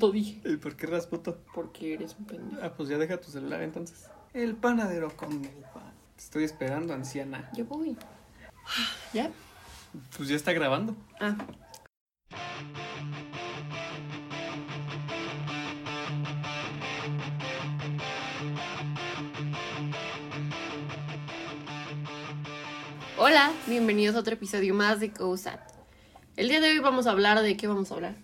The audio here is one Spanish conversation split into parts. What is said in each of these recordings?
Rasputo, dije. ¿Y por qué Rasputo? Porque eres un pendejo. Ah, pues ya deja tu celular entonces. El panadero con el pan. Te estoy esperando, anciana. Ya voy. ¿Ya? Pues ya está grabando. Ah. Hola, bienvenidos a otro episodio más de COSAT. El día de hoy vamos a hablar de qué vamos a hablar.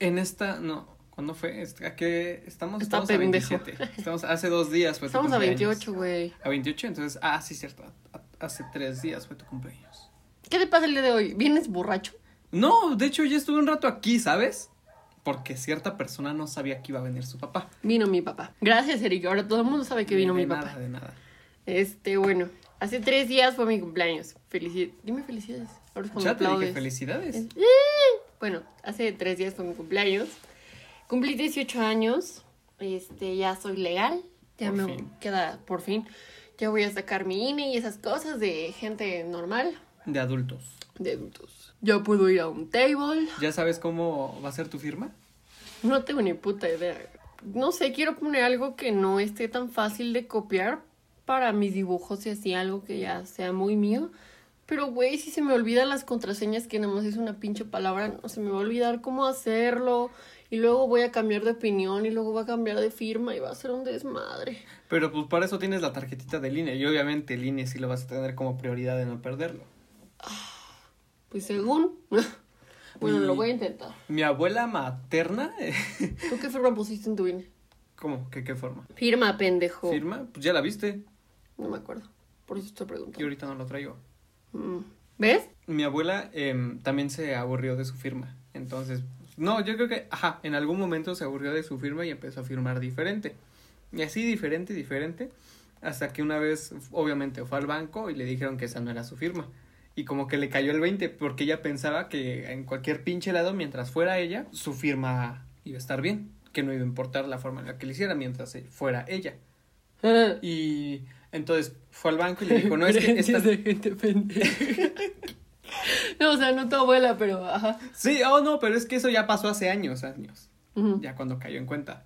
En esta, no, ¿cuándo fue? ¿A qué estamos? Está estamos a pendejo. 27. Estamos hace dos días fue tu Estamos a cumpleaños. 28, güey. A 28, entonces, ah, sí, cierto. a- Hace tres días fue tu cumpleaños. ¿Qué te pasa el día de hoy? ¿Vienes borracho? No, de hecho, ya estuve un rato aquí, ¿sabes? Porque cierta persona no sabía que iba a venir su papá. Vino mi papá. Gracias, Eric. Ahora todo el mundo sabe que vino de mi nada, papá. De nada. Este, bueno, hace tres días fue mi cumpleaños. Felicidades. Dime felicidades. Ahora es cuando Ya te dije felicidades. Es- Bueno, hace tres días fue mi cumpleaños. Cumplí 18 años. Este, ya soy legal. Ya Por me fin. queda por fin. Ya voy a sacar mi INE y esas cosas de gente normal, De adultos. de adultos. Ya puedo ir a un table. ¿Ya sabes cómo va a ser tu firma? No tengo ni puta idea. No sé, quiero poner algo que no esté tan fácil de copiar para mis dibujos y así, algo que ya sea muy mío. Pero, güey, si se me olvidan las contraseñas, que nada más es una pinche palabra, no se me va a olvidar cómo hacerlo. Y luego voy a cambiar de opinión y luego va a cambiar de firma y va a ser un desmadre. Pero pues para eso tienes la tarjetita del INE y obviamente el INE sí lo vas a tener como prioridad de no perderlo. Pues según. bueno, Y- lo voy a intentar. Mi abuela materna, ¿Tú qué firma pusiste en tu INE? ¿cómo? ¿Qué, qué forma? Firma, pendejo. ¿Firma? Pues ya la viste No me acuerdo. Por eso estoy y preguntando. ahorita no lo traigo. Mm. ¿Ves? Mi abuela em, también se aburrió de su firma. Entonces, no, yo creo que, ajá, en algún momento se aburrió de su firma y empezó a firmar diferente. Y así diferente, diferente, hasta que una vez, obviamente, fue al banco y le dijeron que esa no era su firma. Y como que le cayó el 20 porque ella pensaba que en cualquier pinche lado, mientras fuera ella, su firma iba a estar bien. Que no iba a importar la forma en la que le hiciera mientras eh, fuera ella. Y entonces fue al banco y le dijo, no, es que esta... De gente pendeja. no, o sea, no tu abuela, pero ajá. Sí, oh no, pero es que eso ya pasó hace años, años. Ya cuando cayó en cuenta.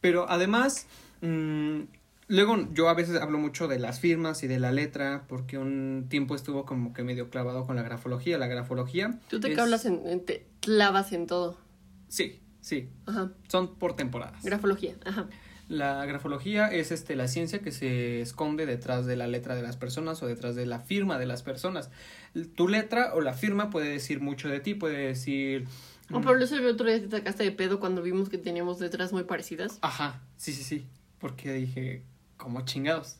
Pero además, mm, luego yo a veces hablo mucho de las firmas y de la letra, porque un tiempo estuvo como que medio clavado con la grafología. La grafología. Tú te es- clavas en, en- te clavas en todo. Sí, sí, Ajá. son por temporadas. Grafología. Ajá. La grafología es este la ciencia que se esconde detrás de la letra de las personas o detrás de la firma de las personas. Tu letra o la firma puede decir mucho de ti, puede decir. Oh, pero eso el otro día te sacaste de pedo cuando vimos que teníamos letras muy parecidas. Ajá, sí, sí, sí. Porque dije, como chingados.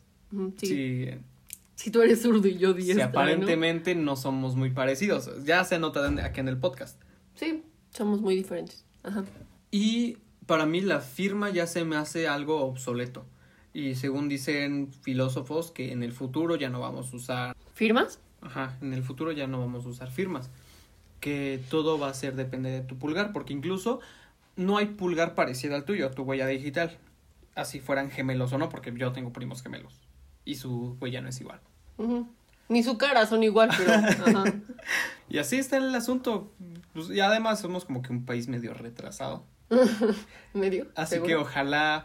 Sí. Sí, Si tú eres zurdo y yo Sí, diestra, ¿no? aparentemente ¿no? somos muy parecidos. Ya se nota aquí en el podcast. Sí, somos muy diferentes. Ajá. Y para mí la firma ya se me hace algo obsoleto. Y según dicen filósofos que en el futuro ya no vamos a usar, ¿Firmas? ajá, en el futuro ya no vamos a usar firmas. Que todo va a ser depende de tu pulgar, porque incluso no hay pulgar parecido al tuyo, a tu huella digital. Así fueran gemelos o no, porque yo tengo primos gemelos. Y su huella no es igual. Ni su cara son igual, pero. Ajá. Y así está el asunto. Pues, y además somos como que un país medio retrasado. Medio. Así ¿seguro? que ojalá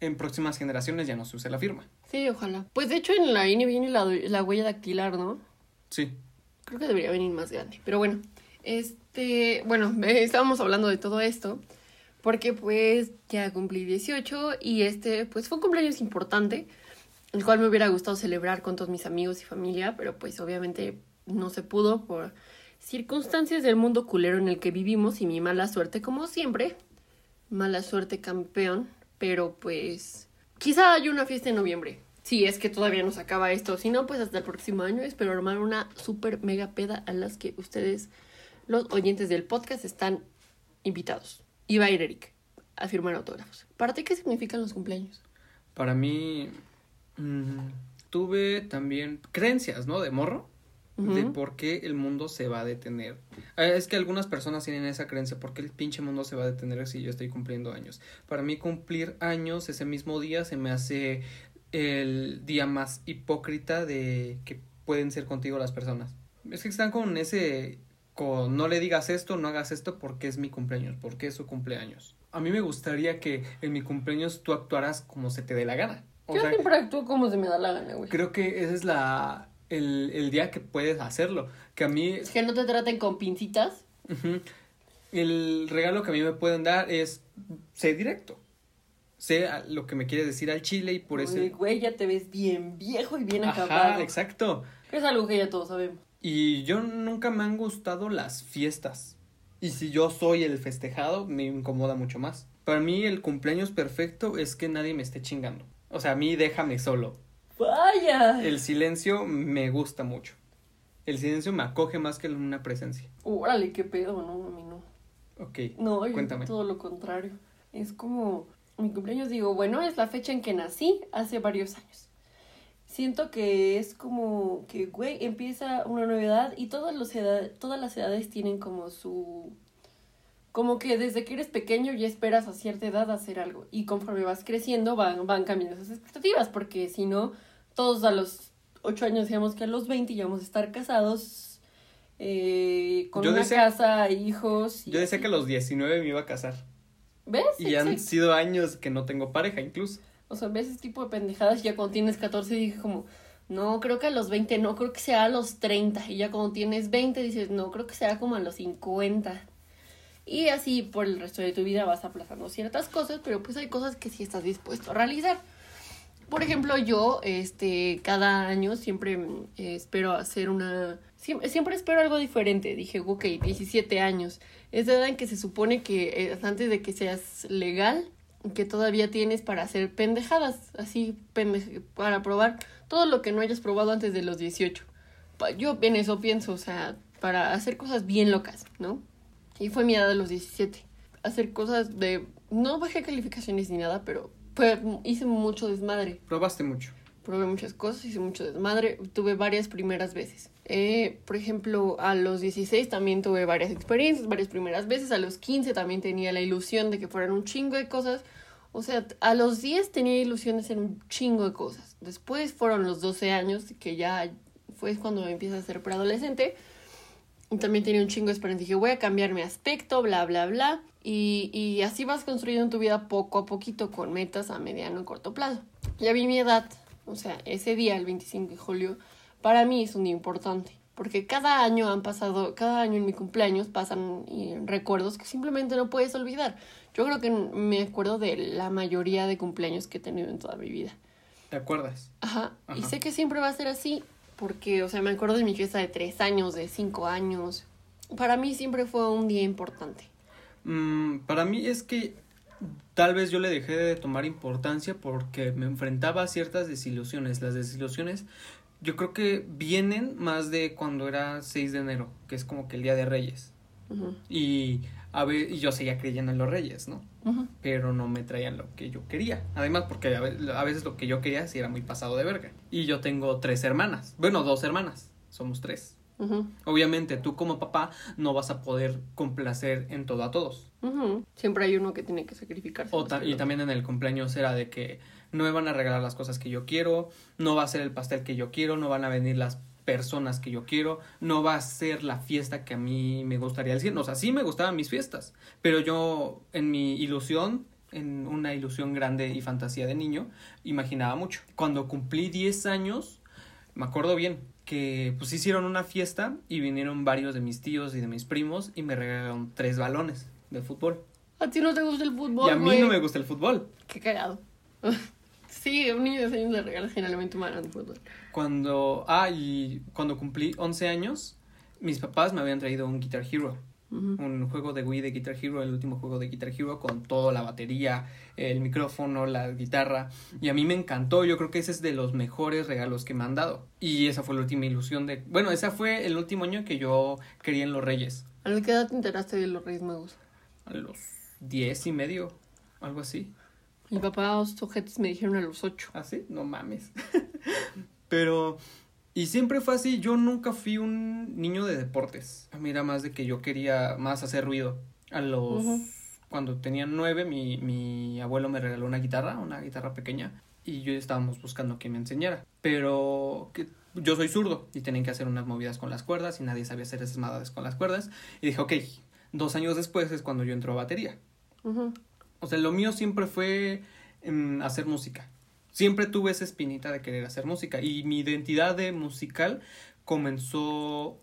en próximas generaciones ya no se use la firma. Sí, ojalá. Pues de hecho en la INE viene la, la huella dactilar, ¿no? Sí. Creo que debería venir más grande. Pero bueno, este, bueno, estábamos hablando de todo esto. Porque pues ya cumplí 18 y este pues fue un cumpleaños importante. El cual me hubiera gustado celebrar con todos mis amigos y familia. Pero pues obviamente no se pudo por circunstancias del mundo culero en el que vivimos y mi mala suerte como siempre. Mala suerte campeón. Pero pues quizá haya una fiesta en noviembre. Si es que todavía no se acaba esto. Si no, pues hasta el próximo año espero armar una super mega peda a las que ustedes, los oyentes del podcast, están invitados. Y va a ir Eric a firmar autógrafos. ¿Para ti qué significan los cumpleaños? Para mí mm, tuve también creencias, ¿no? De morro. De por qué el mundo se va a detener. Eh, Es que algunas personas tienen esa creencia, ¿por qué el pinche mundo se va a detener si yo estoy cumpliendo años? Para mí cumplir años ese mismo día se me hace el día más hipócrita de que pueden ser contigo las personas. Es que están con ese, con no le digas esto, no hagas esto porque es mi cumpleaños, porque es su cumpleaños. a mí me gustaría que en mi cumpleaños tú actuaras como se te dé la gana. O Yo sea, siempre actúo como se me da la gana, güey. creo que ese es la el, el día que puedes hacerlo. Que a mí Es que no te traten con pincitas. El regalo que a mí me pueden dar es sé directo. Sé lo que me quieres decir al chile y por eso. Güey, ya te ves bien viejo y bien Ajá, acabado. exacto. Es algo que ya todos sabemos. Y yo nunca me han gustado las fiestas. Y si yo soy el festejado, me incomoda mucho más. Para mí el cumpleaños perfecto es que nadie me esté chingando. O sea, a mí déjame solo. ¡Vaya! El silencio me gusta mucho. El silencio me acoge más que una presencia. Órale, qué pedo, no, a mí no. Ok. No, yo Cuéntame. todo lo contrario. Es como mi cumpleaños, digo, bueno, es la fecha en que nací hace varios años. Siento que es como que, güey, empieza una nueva edad y todas, los edad- todas las edades tienen como su... Como que desde que eres pequeño ya esperas a cierta edad hacer algo. Y conforme vas creciendo van, van cambiando esas expectativas, porque si no, todos a los 8 años decíamos que a los 20 ya vamos a estar casados, eh, con Yo una decía- casa, hijos. y Yo decía así. que a los 19 me iba a casar. ¿Ves? Y han sido años que no tengo pareja incluso. O sea, ves ese tipo de pendejadas y ya cuando tienes 14 dije como, no, creo que a los 20, no, creo que sea a los 30. Y ya cuando tienes 20 dices, no, creo que sea como a los 50. Y así por el resto de tu vida vas aplazando ciertas cosas, pero pues hay cosas que sí estás dispuesto a realizar. Por ejemplo, yo, este, cada año siempre mm, espero hacer una... Siempre, siempre espero algo diferente. Dije, ok, 17 años. Es la edad en que se supone que es antes de que seas legal, que todavía tienes para hacer pendejadas, así, para probar todo lo que no hayas probado antes de los 18. Pa- Yo en eso pienso, o sea, para hacer cosas bien locas, ¿no? Y fue mi edad de los 17. Hacer cosas de... No bajé calificaciones ni nada, pero fue, hice mucho desmadre. Probaste mucho. Probé muchas cosas, hice mucho desmadre. Tuve varias primeras veces. Eh, por ejemplo, a los 16 también tuve varias experiencias, varias primeras veces. A los 15 también tenía la ilusión de que fueran un chingo de cosas. O sea, a los 10 tenía ilusión de hacer un chingo de cosas. Después fueron los 12 años, que ya fue cuando empiezo a ser preadolescente. Y también tenía un chingo de esperanza. Dije, voy a cambiar mi aspecto, bla, bla, bla. Y, y así vas construyendo tu vida poco a poquito con metas a mediano y corto plazo. Ya vi mi edad, o sea, ese día, el 25 de julio, para mí es un día importante. Porque cada año han pasado, cada año en mi cumpleaños pasan recuerdos que simplemente no puedes olvidar. Yo creo que me acuerdo de la mayoría de cumpleaños que he tenido en toda mi vida. ¿Te acuerdas? Ajá. Y Ajá. sé que siempre va a ser así, porque, o sea, me acuerdo de mi fiesta de tres años, de cinco años. Para mí siempre fue un día importante. Mm, para mí es que tal vez yo le dejé de tomar importancia porque me enfrentaba a ciertas desilusiones. Las desilusiones yo creo que vienen más de cuando era 6 de enero, que es como que el Día de Reyes. Y, a ver, y yo seguía creyendo en los Reyes, ¿no? pero no me traían lo que yo quería. Además, porque a veces lo que yo quería sí era muy pasado de verga. Y yo tengo tres hermanas. Bueno, dos hermanas. Somos tres. Obviamente, tú como papá no vas a poder complacer en todo a todos. Siempre hay uno que tiene que sacrificarse. O ta- y también en el cumpleaños era de que no me van a regalar las cosas que yo quiero, no va a ser el pastel que yo quiero, no van a venir las personas que yo quiero, no va a ser la fiesta que a mí me gustaría decir. O sea, sí me gustaban mis fiestas, pero yo en mi ilusión, en una ilusión grande y fantasía de niño, imaginaba mucho. Cuando cumplí 10 años, me acuerdo bien que pues hicieron una fiesta y vinieron varios de mis tíos y de mis primos y me regalaron tres balones de fútbol. A ti no te gusta el fútbol, y a mí güey? no me gusta el fútbol. Qué cagado. sí, a un niño de 6 años le regalan generalmente un balón de fútbol. Cuando, ah, y cuando cumplí 11 años, mis papás me habían traído un Guitar Hero, Un juego de Wii de Guitar Hero, el último juego de Guitar Hero con toda la batería, el micrófono, la guitarra, y a mí me encantó, yo creo que ese es de los mejores regalos que me han dado. Y esa fue la última ilusión de, bueno, ese fue el último año que yo quería en los Reyes, ¿A qué edad te enteraste de los Reyes Magos? a los 10 y medio, algo así. Mi papá, los ojetes me dijeron a los 8. ¿Ah, sí? No mames. Pero, y siempre fue así, yo nunca fui un niño de deportes. A mí era más de que yo quería más hacer ruido. A los, cuando tenía nueve, mi, mi abuelo me regaló una guitarra, una guitarra pequeña, y yo estábamos buscando que me enseñara. Pero que yo soy zurdo y tenían que hacer unas movidas con las cuerdas y nadie sabía hacer esas madadas con las cuerdas. Y dije, ok, dos años después es cuando yo entro a batería. O sea, lo mío siempre fue em, hacer música. Siempre tuve esa espinita de querer hacer música. Y mi identidad de musical comenzó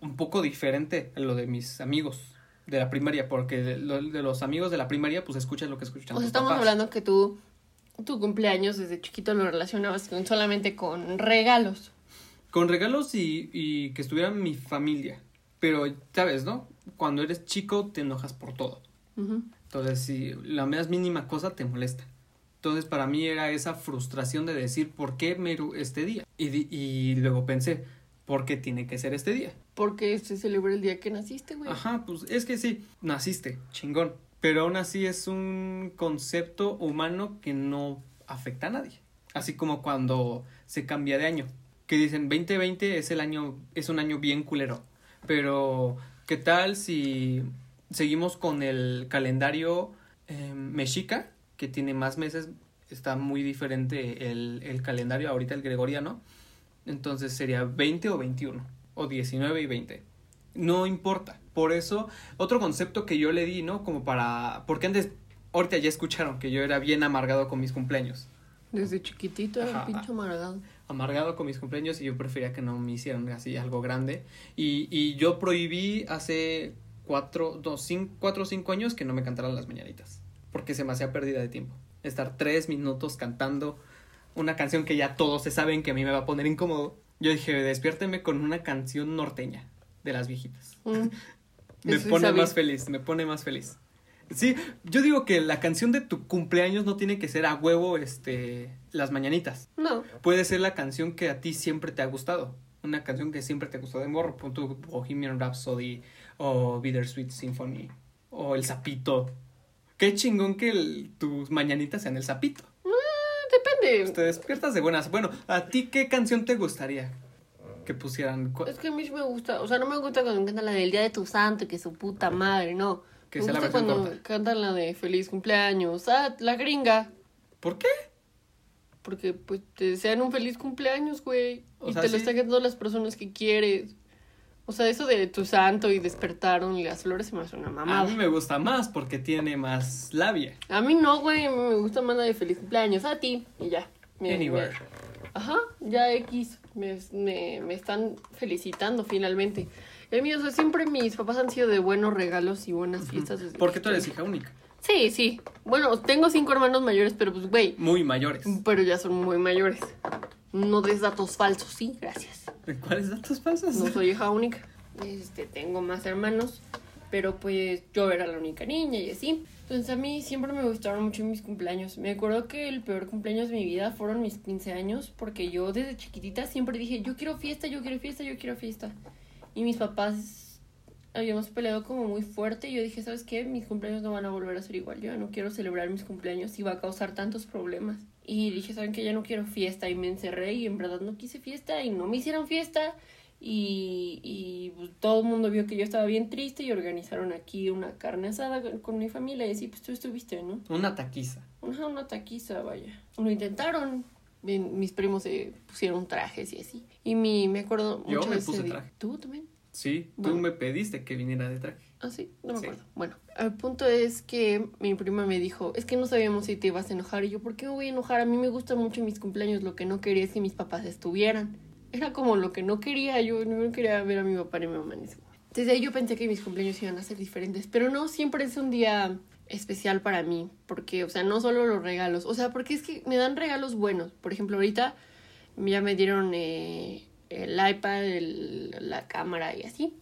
un poco diferente a lo de mis amigos de la primaria, porque de, lo- de los amigos de la primaria, pues escuchas lo que escuchan O sea, estamos papás. hablando que tú, tu cumpleaños desde chiquito lo relacionabas con, solamente con regalos. Con regalos y, y que estuviera mi familia. Pero, ¿sabes, no? Cuando eres chico te enojas por todo. Entonces, si la más mínima cosa te molesta. Entonces, para mí era esa frustración de decir, ¿por qué mero este día? Y, di- y luego pensé, ¿por qué tiene que ser este día? Porque se celebra el día que naciste, güey. Ajá, pues es que sí, naciste, chingón. Pero aún así es un concepto humano que no afecta a nadie. Así como cuando se cambia de año. Que dicen 2020 es el año, es un año bien culero. Pero, ¿qué tal si seguimos con el calendario eh, mexica? Que tiene más meses, está muy diferente el, el calendario, ahorita el gregoriano. Entonces sería 20 o 21, o 19 y 20. No importa. Por eso, otro concepto que yo le di, ¿no? Como para... Porque antes, ahorita ya escucharon que yo era bien amargado con mis cumpleaños. Desde chiquitito era pinche amargado. Amargado con mis cumpleaños y yo prefería que no me hicieran así algo grande. Y, y yo prohibí hace cuatro, dos, cinco, cuatro o cinco años que no me cantaran las mañanitas. Porque se me hacía pérdida de tiempo. Estar tres minutos cantando una canción que ya todos se saben que a mí me va a poner incómodo. Yo dije, despiérteme con una canción norteña de las viejitas. Mm. Me sí pone sabía. más feliz, me pone más feliz. Sí, yo digo que la canción de tu cumpleaños no tiene que ser a huevo, este, las mañanitas. No, Puede ser la canción que a ti siempre te ha gustado. Una canción que siempre te gustó de morro. Pon tu Bohemian Rhapsody o Bittersweet Symphony o El Sapito. Qué chingón que el- tus mañanitas sean El Sapito. depende. Te despiertas de buenas. Bueno, ¿a ti qué canción te gustaría que pusieran? Es que a mí me gusta, o sea, no me gusta cuando cantan la del Día de tu Santo, que su puta madre, no. Que me sea la gusta versión cuando corta. cantan la de Feliz Cumpleaños, ah, la gringa, ¿Por qué? porque pues te desean un feliz cumpleaños, güey, O y sea, te lo sí. están cantando las personas que quieres. O sea, eso de tu santo y despertaron y las flores se me hace una A mamada. mí me gusta más porque tiene más labia. A mí no, güey, a me gusta más la de feliz cumpleaños, a ti, y ya. Me- Anywhere. me- ajá, ya X, me, me, me están felicitando finalmente. El mío, o sea, siempre mis papás han sido de buenos regalos y buenas fiestas. desde Porque tú eres hija única. Sí, sí. Bueno, tengo cinco hermanos mayores, pero pues, güey, Muy mayores. pero ya son muy mayores. No des datos falsos, sí, gracias. ¿Cuáles datos falsos? No soy hija única. Este, tengo más hermanos, pero pues yo era la única niña y así. Entonces a mí siempre me gustaron mucho mis cumpleaños. Me acuerdo que el peor cumpleaños de mi vida fueron mis 15 años, porque yo desde chiquitita siempre dije, yo quiero fiesta, yo quiero fiesta, yo quiero fiesta. Y mis papás habíamos peleado como muy fuerte y yo dije, ¿sabes qué? Mis cumpleaños no van a volver a ser igual. Yo ya no quiero celebrar mis cumpleaños y va a causar tantos problemas. Y dije, ¿saben qué? Ya no quiero fiesta y me encerré y en verdad no quise fiesta y no me hicieron fiesta. Y, y pues, todo el mundo vio que yo estaba bien triste y organizaron aquí una carne asada con, con mi familia y así, pues tú estuviste, ¿no? Una taquiza. Ajá, una taquiza, vaya. Lo intentaron. Mis primos se pusieron trajes y así. Y mi, me acuerdo Yo mucho me puse traje. ¿Tú también? Sí, Bueno. tú me pediste que viniera de traje. Ah, sí, no me Sí. acuerdo. Bueno, el punto es que mi prima me dijo, es que no sabíamos si te ibas a enojar. Y yo, ¿por qué me voy a enojar? A mí me gustan mucho mis cumpleaños. Lo que no quería es que mis papás estuvieran. Era como lo que no quería. Yo no quería ver a mi papá ni a mi mamá en ese momento. Desde ahí yo pensé que mis cumpleaños iban a ser diferentes. Pero no, siempre es un día especial para mí. Porque, o sea, no solo los regalos. O sea, porque es que me dan regalos buenos. Por ejemplo, ahorita ya me dieron eh, el iPad, el- la cámara y así.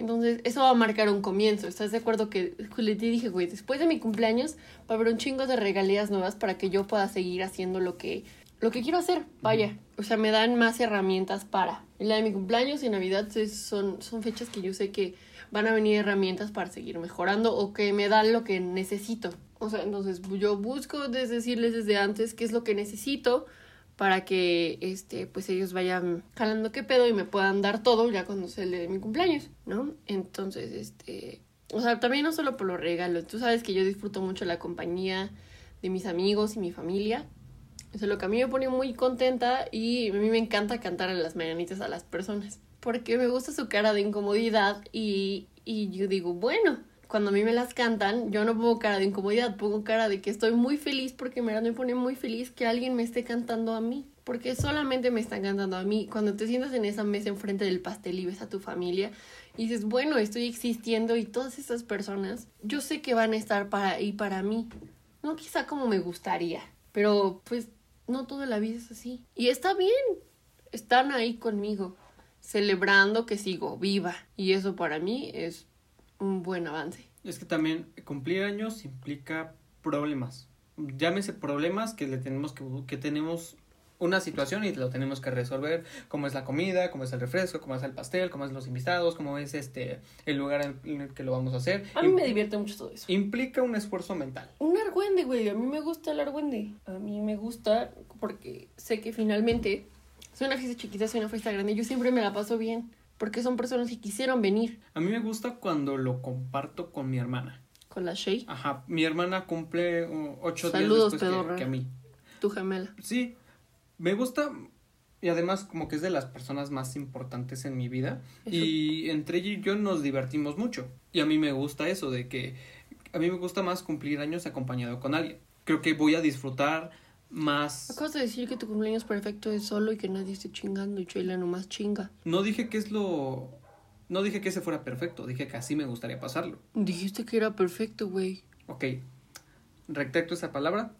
Entonces, eso va a marcar un comienzo. ¿Estás de acuerdo que le dije, güey, después de mi cumpleaños va a haber un chingo de regalías nuevas para que yo pueda seguir haciendo lo que lo que quiero hacer? Vaya, o sea, me dan más herramientas para. La de mi cumpleaños y Navidad son son fechas que yo sé que van a venir herramientas para seguir mejorando o que me dan lo que necesito. O sea, entonces yo busco desde decirles desde antes qué es lo que necesito para que este pues ellos vayan jalando qué pedo y me puedan dar todo ya cuando el día de mi cumpleaños, ¿no? Entonces, este, o sea, también no solo por los regalos, tú sabes que yo disfruto mucho la compañía de mis amigos y mi familia. Eso es lo que a mí me pone muy contenta y a mí me encanta cantar las mañanitas a las personas. Porque me gusta su cara de incomodidad y, y yo digo, bueno, cuando a mí me las cantan, yo no pongo cara de incomodidad, pongo cara de que estoy muy feliz porque me, me pone muy feliz que alguien me esté cantando a mí. Porque solamente me están cantando a mí. Cuando te sientas en esa mesa enfrente del pastel y ves a tu familia y dices, bueno, estoy existiendo y todas estas personas, yo sé que van a estar para ahí para mí. No quizá como me gustaría, pero pues no toda la vida es así. Y está bien, están ahí conmigo, celebrando que sigo viva. Y eso para mí es un buen avance. Es que también cumplir años implica problemas. Llámese problemas que le tenemos que, que tenemos una situación y lo tenemos que resolver, como es la comida, como es el refresco, como es el pastel, como es los invitados, como es este el lugar en el que lo vamos a hacer. A mí me divierte mucho todo eso. Implica un esfuerzo mental. Un argüende, güey, a mí me gusta el argüende. A mí me gusta porque sé que finalmente soy una fiesta chiquita, soy una fiesta grande, yo siempre me la paso bien, porque son personas que quisieron venir. A mí me gusta cuando lo comparto con mi hermana. Con la Shay. Ajá, mi hermana cumple uh, ocho Saludos, días después que, que a mí. Tu gemela. Sí, me gusta y además como que es de las personas más importantes en mi vida Eso. y entre ella y yo nos divertimos mucho y a mí me gusta eso de que a mí me gusta más cumplir años acompañado con alguien. Creo que voy a disfrutar más. Acabas de decir que tu cumpleaños perfecto es solo y que nadie esté chingando y Sheila nomás chinga. No dije que es lo no dije que ese fuera perfecto, dije que así me gustaría pasarlo. Dijiste que era perfecto, güey. Ok. Retracto esa palabra,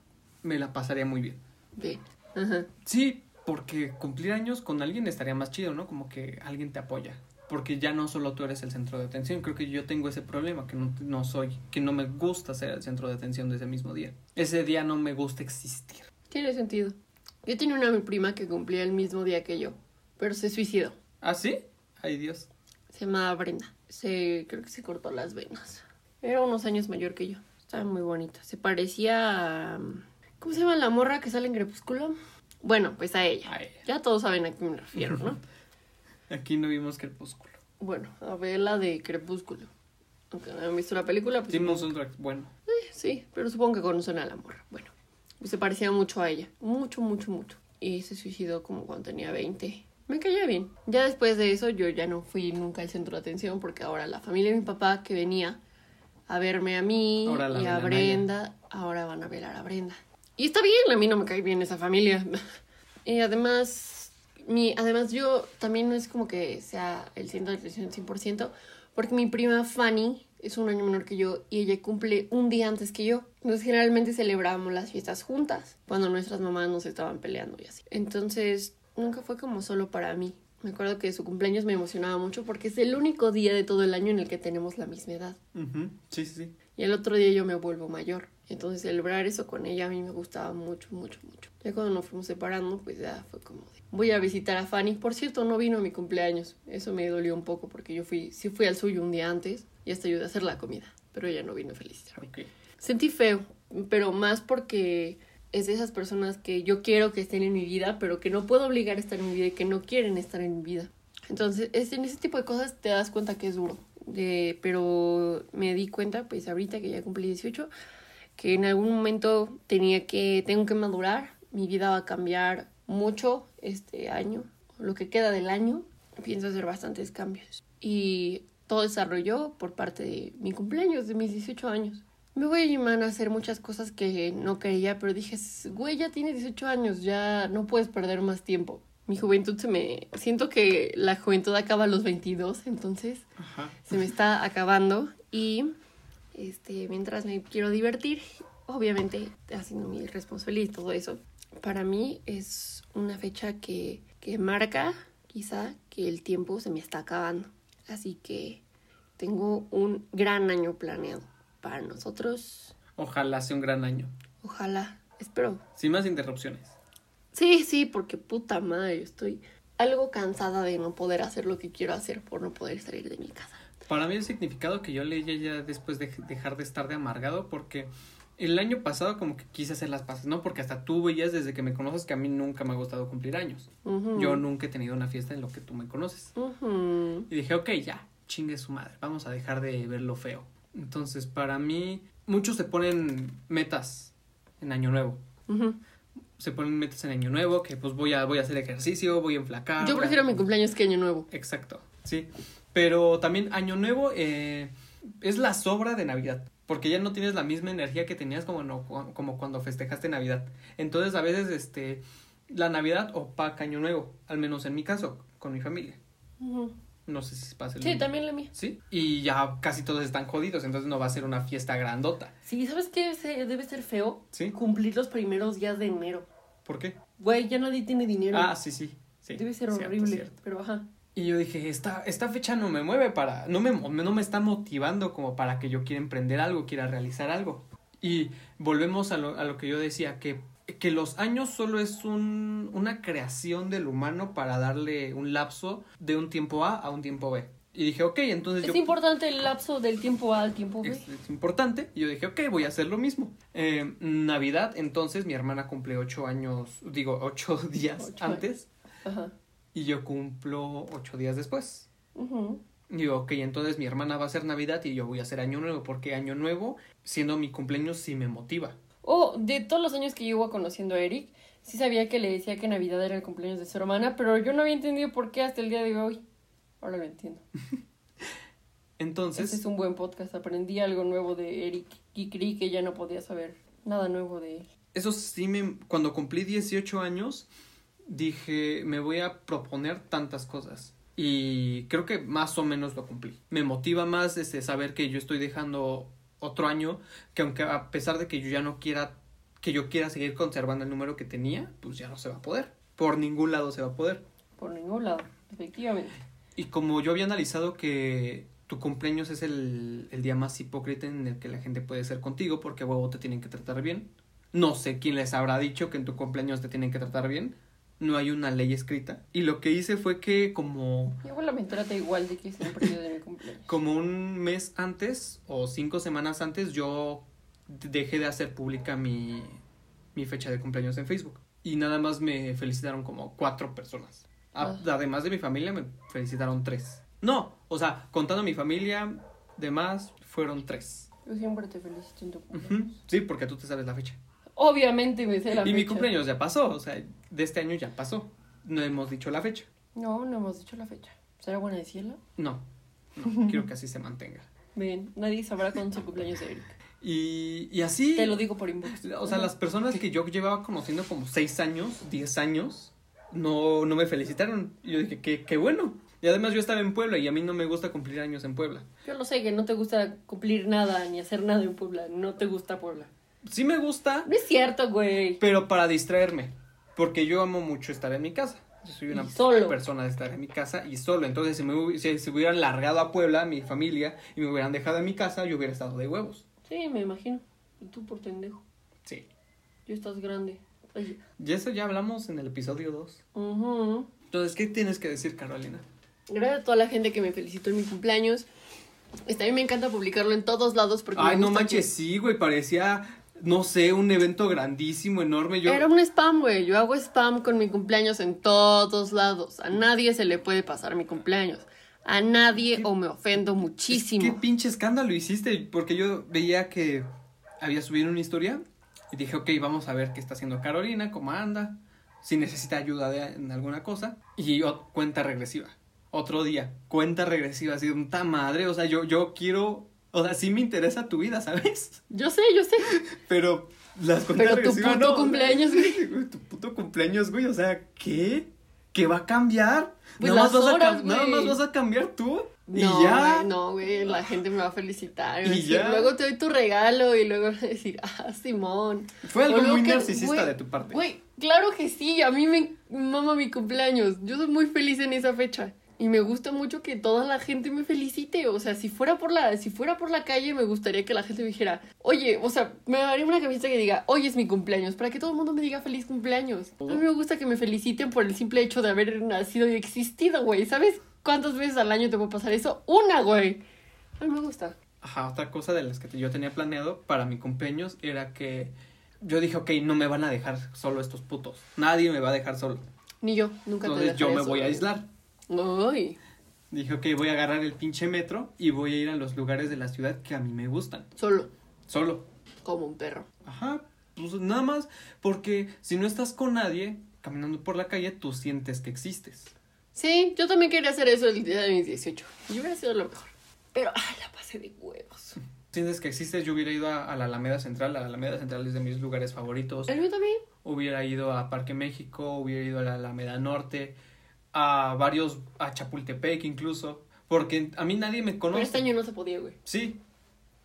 me la pasaría muy bien. Bien. Ajá. Sí, porque cumplir años con alguien estaría más chido, ¿no? Como que alguien te apoya. Porque ya no solo tú eres el centro de atención. Creo que yo tengo ese problema, que no, no soy, que no me gusta ser el centro de atención de ese mismo día. Ese día no me gusta existir. Tiene sentido. Yo tenía una mi prima que cumplía el mismo día que yo, pero se suicidó. ¿Ah, sí? Ay, Dios. Se llamaba Brenda. Se, creo que se cortó las venas. Era unos años mayor que yo. Estaba muy bonita. Se parecía a... ¿Cómo se llama la morra que sale en Crepúsculo? Bueno, pues a ella. A ella. Ya todos saben a quién me refiero, ¿no? Aquí no vimos Crepúsculo. bueno, a ver la de Crepúsculo. Aunque no han visto la película, pues... Vimos un track bueno. Eh, sí, pero supongo que conocen a la morra. Bueno, se parecía mucho a ella. Mucho, mucho, mucho. Y se suicidó como cuando tenía 20. Me caía bien. Ya después de eso yo ya no fui nunca al centro de atención porque ahora la familia de mi papá que venía a verme a mí y a Brenda, ahora van a velar a Brenda. Y está bien, a mí no me cae bien esa familia. y además, mi, además yo también no es como que sea el centro de atención 100%, porque mi prima Fanny es un año menor que yo y ella cumple un día antes que yo. Entonces generalmente celebrábamos las fiestas juntas, cuando nuestras mamás nos estaban peleando y así. Entonces nunca fue como solo para mí. Me acuerdo que su cumpleaños me emocionaba mucho porque es el único día de todo el año en el que tenemos la misma edad. Ujú, Sí, sí, sí. Y el otro día yo me vuelvo mayor. Entonces celebrar eso con ella a mí me gustaba mucho, mucho, mucho. Ya cuando nos fuimos separando, pues ya fue como de, voy a visitar a Fanny. Por cierto, no vino a mi cumpleaños. Eso me dolió un poco porque yo fui, sí fui al suyo un día antes y hasta ayudé a hacer la comida. Pero ella no vino feliz. Sentí feo, pero más porque es de esas personas que yo quiero que estén en mi vida, pero que no puedo obligar a estar en mi vida y que no quieren estar en mi vida. Entonces, es, en ese tipo de cosas te das cuenta que es duro. De, pero me di cuenta, pues ahorita que ya cumplí 18, que en algún momento tenía que, tengo que madurar, mi vida va a cambiar mucho este año, lo que queda del año, pienso hacer bastantes cambios. Y todo desarrolló por parte de mi cumpleaños, de mis 18 años. Me voy a llamar a hacer muchas cosas que no quería, pero dije, güey, ya tienes 18 años, ya no puedes perder más tiempo. Mi juventud se me... Siento que la juventud acaba a los 22, entonces Ajá. se me está acabando y este mientras me quiero divertir obviamente haciendo mi responsabilidad y todo eso para mí es una fecha que, que marca quizá que el tiempo se me está acabando. Así que tengo un gran año planeado para nosotros. Ojalá sea un gran año. ojalá. Espero. Sin más interrupciones. sí sí porque puta madre estoy algo cansada de no poder hacer lo que quiero hacer por no poder salir de mi casa. Para mí el significado que yo leía ya después de dejar de estar de amargado, porque el año pasado como que quise hacer las paces, ¿no? Porque hasta tú veías desde que me conoces que a mí nunca me ha gustado cumplir años. Yo nunca he tenido una fiesta en lo que tú me conoces. Y dije, ok, ya, chingue su madre, vamos a dejar de ver lo feo. Entonces, para mí, muchos se ponen metas en Año Nuevo. Se ponen metas en Año Nuevo, que pues voy a, voy a hacer ejercicio, voy a enflacar. Yo a- prefiero mi cumpleaños que Año Nuevo. Exacto, sí. Pero también Año Nuevo, eh, es la sobra de Navidad. Porque ya no tienes la misma energía que tenías como, no, como cuando festejaste Navidad. Entonces a veces este, la Navidad opaca Año Nuevo, al menos en mi caso, con mi familia. No sé si pasa el Sí, mismo. también la mía. Sí, y ya casi todos están jodidos, entonces no va a ser una fiesta grandota. Sí, ¿sabes qué debe ser feo? ¿Sí? Cumplir los primeros días de enero. ¿Por qué? Güey, ya nadie tiene dinero. Ah, sí, sí. sí. debe ser Cierto, horrible. cierto. Pero ajá. Y yo dije, esta, esta fecha no me mueve para, no me, no me está motivando como para que yo quiera emprender algo, quiera realizar algo. Y volvemos a lo, a lo que yo decía, que, que los años solo es un, una creación del humano para darle un lapso de un tiempo A a un tiempo B. Y dije, ok, entonces Es yo... importante el lapso del tiempo A al tiempo B. Es, es importante. Y yo dije, ok, voy a hacer lo mismo. Eh, Navidad, entonces mi hermana cumple ocho años, digo, ocho días Ocho antes. Ajá. Y yo cumplo ocho días después. Y digo, ok, entonces mi hermana va a hacer Navidad y yo voy a hacer Año Nuevo, porque Año Nuevo, siendo mi cumpleaños, sí me motiva. Oh, de todos los años que llevo conociendo a Eric, sí sabía que le decía que Navidad era el cumpleaños de su hermana, pero yo no había entendido por qué hasta el día de hoy. Ahora lo entiendo. Entonces, Este es un buen podcast. Aprendí algo nuevo de Eric y creí que ya no podía saber nada nuevo de él. eso sí me... Cuando cumplí 18 años, dije, me voy a proponer tantas cosas. Y creo que más o menos lo cumplí. Me motiva más este, saber que yo estoy dejando otro año, que aunque a pesar de que yo ya no quiera, que yo quiera seguir conservando el número que tenía, pues ya no se va a poder. Por ningún lado se va a poder. Por ningún lado, efectivamente. Y como yo había analizado que tu cumpleaños es el, el día más hipócrita en el que la gente puede ser contigo, porque a huevo te tienen que tratar bien. No sé quién les habrá dicho que en tu cumpleaños te tienen que tratar bien. No hay una ley escrita. Y lo que hice fue que como, Mi abuela me trata igual de que es el periodo de mi cumpleaños. como un mes antes o cinco semanas antes yo dejé de hacer pública mi, mi fecha de cumpleaños en Facebook. Y nada más me felicitaron como cuatro personas. A- Ah. Además de mi familia me felicitaron tres. No, o sea, contando mi familia, demás, fueron tres. Yo siempre te felicito en tu cumpleaños. Sí, porque tú te sabes la fecha. Obviamente me sé la y mi fecha. cumpleaños ya pasó, o sea, de este año ya pasó. No hemos dicho la fecha. No, no hemos dicho la fecha. ¿Será buena decirla? No, no, quiero que así se mantenga. Bien, nadie sabrá cuándo es el cumpleaños de Eric. Y, y así... Te lo digo por inbox. O sea, las personas que yo llevaba conociendo como 6 años, 10 años, no, no me felicitaron. Y yo dije, qué, qué bueno. Y además yo estaba en Puebla y a mí no me gusta cumplir años en Puebla. Yo lo sé, que no te gusta cumplir nada ni hacer nada en Puebla. No te gusta Puebla. Sí me gusta, No es cierto, güey. pero para distraerme. Porque yo amo mucho estar en mi casa. Yo soy una solo. persona de estar en mi casa y solo. Entonces, si me si se hubieran largado a Puebla, mi familia, y me hubieran dejado en mi casa, yo hubiera estado de huevos. Sí, me imagino. Y tú por pendejo. Sí. Yo estás grande. Ay, Y eso ya hablamos en el episodio 2. ujú. Entonces, ¿qué tienes que decir, Carolina? Gracias a toda la gente que me felicitó en mi cumpleaños. Este, a mí me encanta publicarlo en todos lados porque Ay, me no manches, sí, güey, parecía, no sé, un evento grandísimo, enorme. Yo, Era un spam, güey. Yo hago spam con mi cumpleaños en todos lados. A nadie se le puede pasar mi cumpleaños. A nadie o me ofendo muchísimo. ¿Qué pinche escándalo hiciste? Porque yo veía que había subido una historia y dije, ok, vamos a ver qué está haciendo Carolina, cómo anda, si necesita ayuda de, en alguna cosa. Y yo, cuenta regresiva. Otro día, cuenta regresiva, así, ta madre, o sea, yo, yo quiero, o sea, sí me interesa tu vida, ¿sabes? Yo sé, yo sé. Pero las cuentas Pero tu puto no, cumpleaños, güey. Tu puto cumpleaños, güey, o sea, ¿qué? ¿Qué va a cambiar? Pues nada, más vas a horas, cam- nada güey. más vas a cambiar tú y No, ya. güey, no, güey, la gente me va a felicitar. y decir, ya. Luego te doy tu regalo y luego a decir, ah, Simón. Fue algo muy que- narcisista güey, de tu parte. Güey, claro que sí, a mí me mama mi cumpleaños. Yo soy muy feliz en esa fecha. Y me gusta mucho que toda la gente me felicite. O sea, si fuera por la, si fuera por la calle, me gustaría que la gente me dijera, oye, o sea, me daría una camiseta que diga, hoy es mi cumpleaños, para que todo el mundo me diga feliz cumpleaños. A mí me gusta que me feliciten por el simple hecho de haber nacido y existido, güey. ¿Sabes cuántas veces al año te puede pasar eso? Una, güey. A mí me gusta. Ajá, otra cosa de las que yo tenía planeado para mi cumpleaños era que yo dije, ok, no me van a dejar solo estos putos. Nadie me va a dejar solo. Ni yo, nunca te Entonces yo me voy a aislar. Ay, Dije, ok, voy a agarrar el pinche metro y voy a ir a los lugares de la ciudad que a mí me gustan. solo, Solo. como un perro. Ajá, pues nada más porque si no estás con nadie caminando por la calle, tú sientes que existes. Sí, yo también quería hacer eso el día de mis 18. Yo hubiera sido lo mejor. Pero, ah, la pasé de huevos. ¿Sientes que existe? Yo hubiera ido a, a la Alameda Central. La Alameda Central es de mis lugares favoritos. El mío también. Hubiera ido a Parque México, hubiera ido a la Alameda Norte, a varios, a Chapultepec incluso. Porque a mí nadie me Pero conoce. este año no se podía, güey. Sí.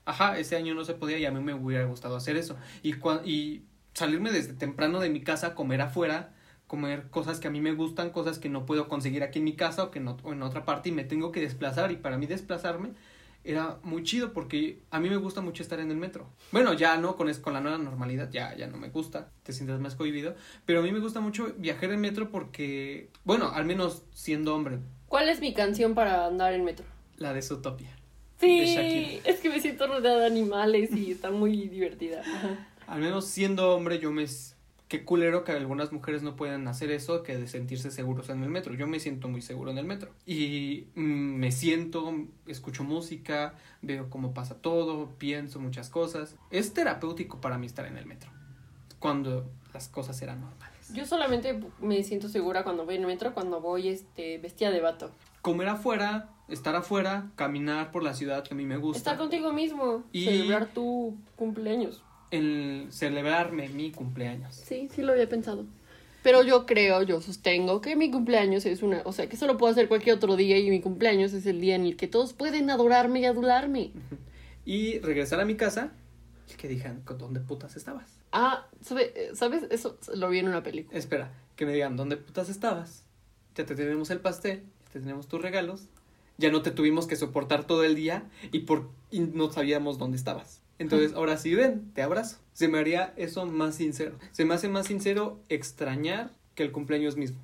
Ajá, ese año no se podía y a mí me hubiera gustado hacer eso. Y, cua- y salirme desde temprano de mi casa, comer afuera, comer cosas que a mí me gustan, cosas que no puedo conseguir aquí en mi casa o que no, o en otra parte y me tengo que desplazar. Y para mí desplazarme era muy chido porque a mí me gusta mucho estar en el metro. Bueno, ya no, con, es- con la nueva normalidad ya, ya no me gusta, te sientes más cohibido. Pero a mí me gusta mucho viajar en metro porque, bueno, al menos siendo hombre, ¿Cuál es mi canción para andar en metro? la de Zootopia. Sí, De es que me siento rodeada de animales y está muy divertida. Ajá. Al menos siendo hombre, yo me. Qué culero que algunas mujeres no puedan hacer eso, que de sentirse seguros en el metro. Yo me siento muy seguro en el metro. Y mm, me siento, escucho música, veo cómo pasa todo, pienso muchas cosas. Es terapéutico para mí estar en el metro. Cuando las cosas eran normales. Yo solamente me siento segura cuando voy en el metro, cuando voy este, vestida de vato. Comer afuera, estar afuera, caminar por la ciudad que a mí me gusta. Estar contigo mismo, Y- celebrar tu cumpleaños. El celebrarme mi cumpleaños. Sí, sí lo había pensado. Pero yo creo, yo sostengo que mi cumpleaños es una, o sea, que eso lo puedo hacer cualquier otro día y mi cumpleaños es el día en el que todos pueden adorarme y adularme. Y regresar a mi casa y que digan, ¿con dónde putas estabas? Ah, ¿sabe- ¿sabes? Eso lo vi en una película. Espera, que me digan, ¿dónde putas estabas? Ya te tenemos el pastel, ya te tenemos tus regalos, ya no te tuvimos que soportar todo el día y, por, y no sabíamos dónde estabas. Entonces, ahora sí, ven, te abrazo. Se me haría eso más sincero. Se me hace más sincero extrañar que el cumpleaños mismo.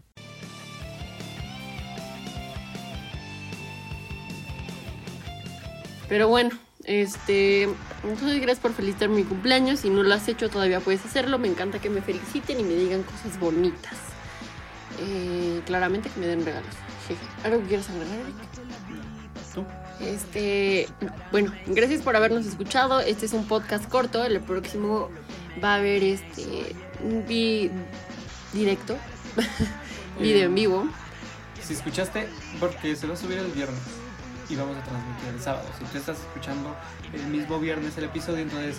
Pero bueno, este, entonces gracias por felicitarme mi cumpleaños. Si no lo has hecho todavía puedes hacerlo. Me encanta que me feliciten y me digan cosas bonitas. Eh, claramente que me den regalos. Jeje. ¿Algo que quieras agregar, Eric? ¿Tú? Este, no. bueno, gracias por habernos escuchado. Este es un podcast corto. El próximo va a haber este un vi- directo, video en vivo. Si escuchaste, porque se va a subir el viernes y vamos a transmitir el sábado. Si tú estás escuchando el mismo viernes el episodio, entonces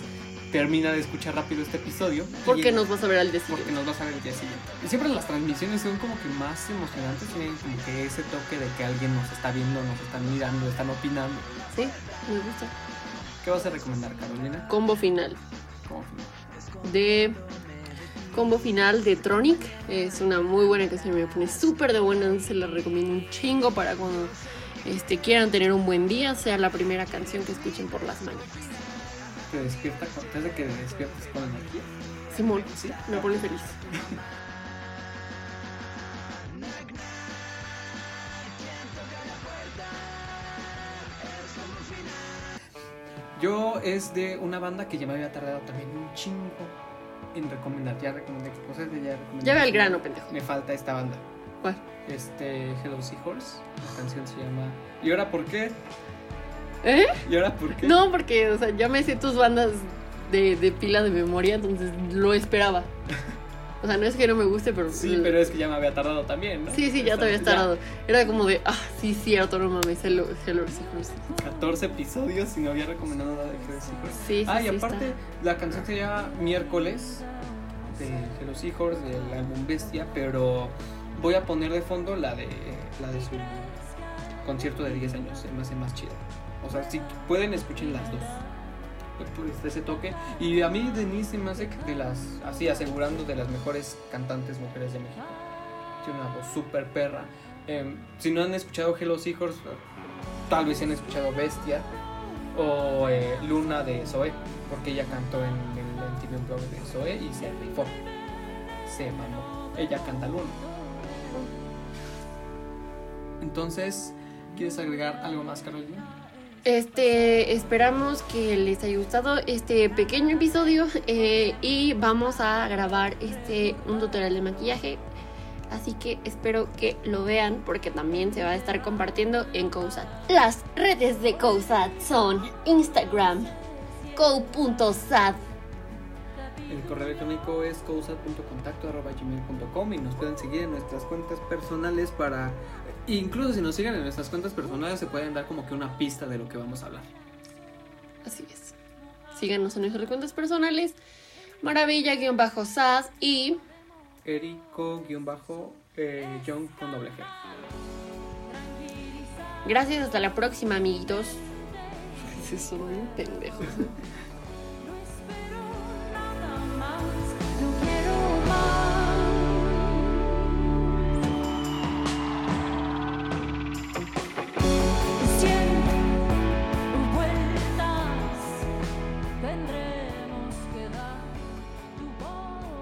termina de escuchar rápido este episodio. Porque nos vas a ver al día porque siguiente. nos vas a ver el día siguiente. Y siempre las transmisiones son como que más emocionantes, tienen como que ese toque de que alguien nos está viendo, nos están mirando, están opinando. Sí, me gusta. ¿Qué vas a recomendar, Carolina? Combo final. Como final. de combo final de Tronic. Es una muy buena canción, me pone súper de buena, se la recomiendo un chingo para cuando este, quieran tener un buen día, sea la primera canción que escuchen por las mañanas. Te despierta, con- te hace que te despiertes con energía. Simón, Sí. me pone feliz. Yo es de una banda que ya me había tardado también un chingo en recomendar. Ya recomendé cosas de ya recomendé. Ya ve al grano, pendejo. Me falta esta banda. ¿Cuál? Este, Hello Seahorse. La canción se llama. ¿Y ahora por qué? ¿Eh? ¿Y ahora por qué? No, porque, o sea, ya me sé tus bandas de, de pila de memoria, entonces lo esperaba. O sea, no es que no me guste, pero... Sí, pero es que ya me había tardado también, ¿no? Sí, sí, ya te había Ya tardado. Era como de, ah, sí, cierto, no mames, Hello, Hello Seahorse. 14 episodios y no había recomendado nada de Hello. Sí, sí, ah, y sí, aparte, está. la canción se llama Miércoles de Hello Seahorse, del álbum Bestia, pero voy a poner de fondo la de la de su concierto de 10 años, se me hace más chido. O sea, si pueden, escuchen las dos. Pues, ese toque. Y a mí Denise se me hace de las, así asegurando, de las mejores cantantes mujeres de México. Tiene una voz súper perra. Em, si no han escuchado Hello Seahorse, tal vez han escuchado Bestia o eh, Luna de Zoe, porque ella cantó en el MTV Unplugged de Zoe y se rifó. Se mamó. Ella canta Luna. Entonces, ¿quieres agregar algo más, Carolina? Este, esperamos que les haya gustado este pequeño episodio eh, y vamos a grabar este un tutorial de maquillaje. Así que espero que lo vean porque también se va a estar compartiendo en COSAT. Las redes de COSAT son Instagram, co.sat, El correo electrónico es cousat.contacto.gmail.com y nos pueden seguir en nuestras cuentas personales para Incluso si nos siguen en nuestras cuentas personales se pueden dar como que una pista de lo que vamos a hablar. Así es. Síganos en nuestras cuentas personales. Maravilla-sas y Erico-John con doble G. Gracias, hasta la próxima, amiguitos. Son pendejos.